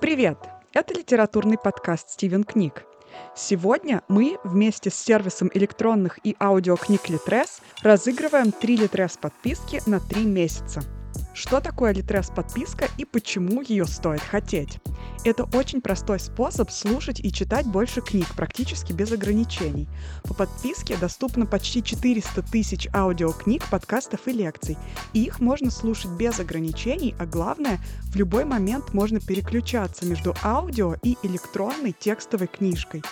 Привет! Это литературный подкаст «Стивен Книг». Сегодня мы вместе с сервисом электронных и аудиокниг Литрес разыгрываем три Литрес подписки на три месяца – что такое Литрес подписка и почему ее стоит хотеть? Это очень простой способ слушать и читать больше книг практически без ограничений. По подписке доступно почти 400 тысяч аудиокниг, подкастов и лекций. И их можно слушать без ограничений, а главное, в любой момент можно переключаться между аудио и электронной текстовой книжкой.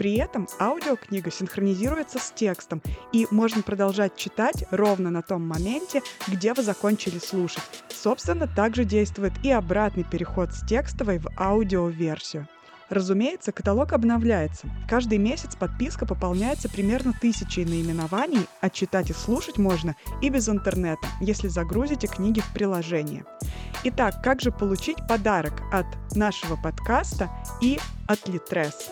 При этом аудиокнига синхронизируется с текстом, и можно продолжать читать ровно на том моменте, где вы закончили слушать. Собственно, также действует и обратный переход с текстовой в аудиоверсию. Разумеется, каталог обновляется. Каждый месяц подписка пополняется примерно тысячей наименований, а читать и слушать можно и без интернета, если загрузите книги в приложение. Итак, как же получить подарок от нашего подкаста и от Литрес?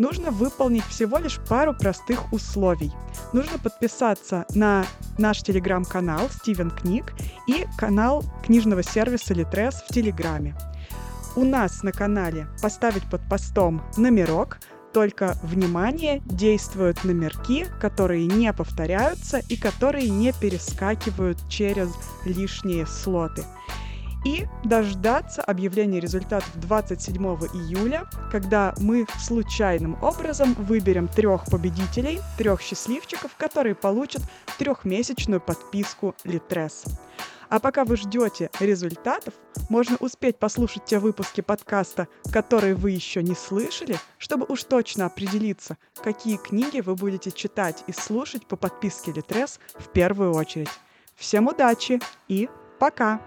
Нужно выполнить всего лишь пару простых условий. Нужно подписаться на наш телеграм-канал Стивен Книг и канал книжного сервиса Литрес в Телеграме. У нас на канале поставить под постом номерок, только, внимание, действуют номерки, которые не повторяются и которые не перескакивают через лишние слоты и дождаться объявления результатов 27 июля, когда мы случайным образом выберем трех победителей, трех счастливчиков, которые получат трехмесячную подписку Литрес. А пока вы ждете результатов, можно успеть послушать те выпуски подкаста, которые вы еще не слышали, чтобы уж точно определиться, какие книги вы будете читать и слушать по подписке Литрес в первую очередь. Всем удачи и пока!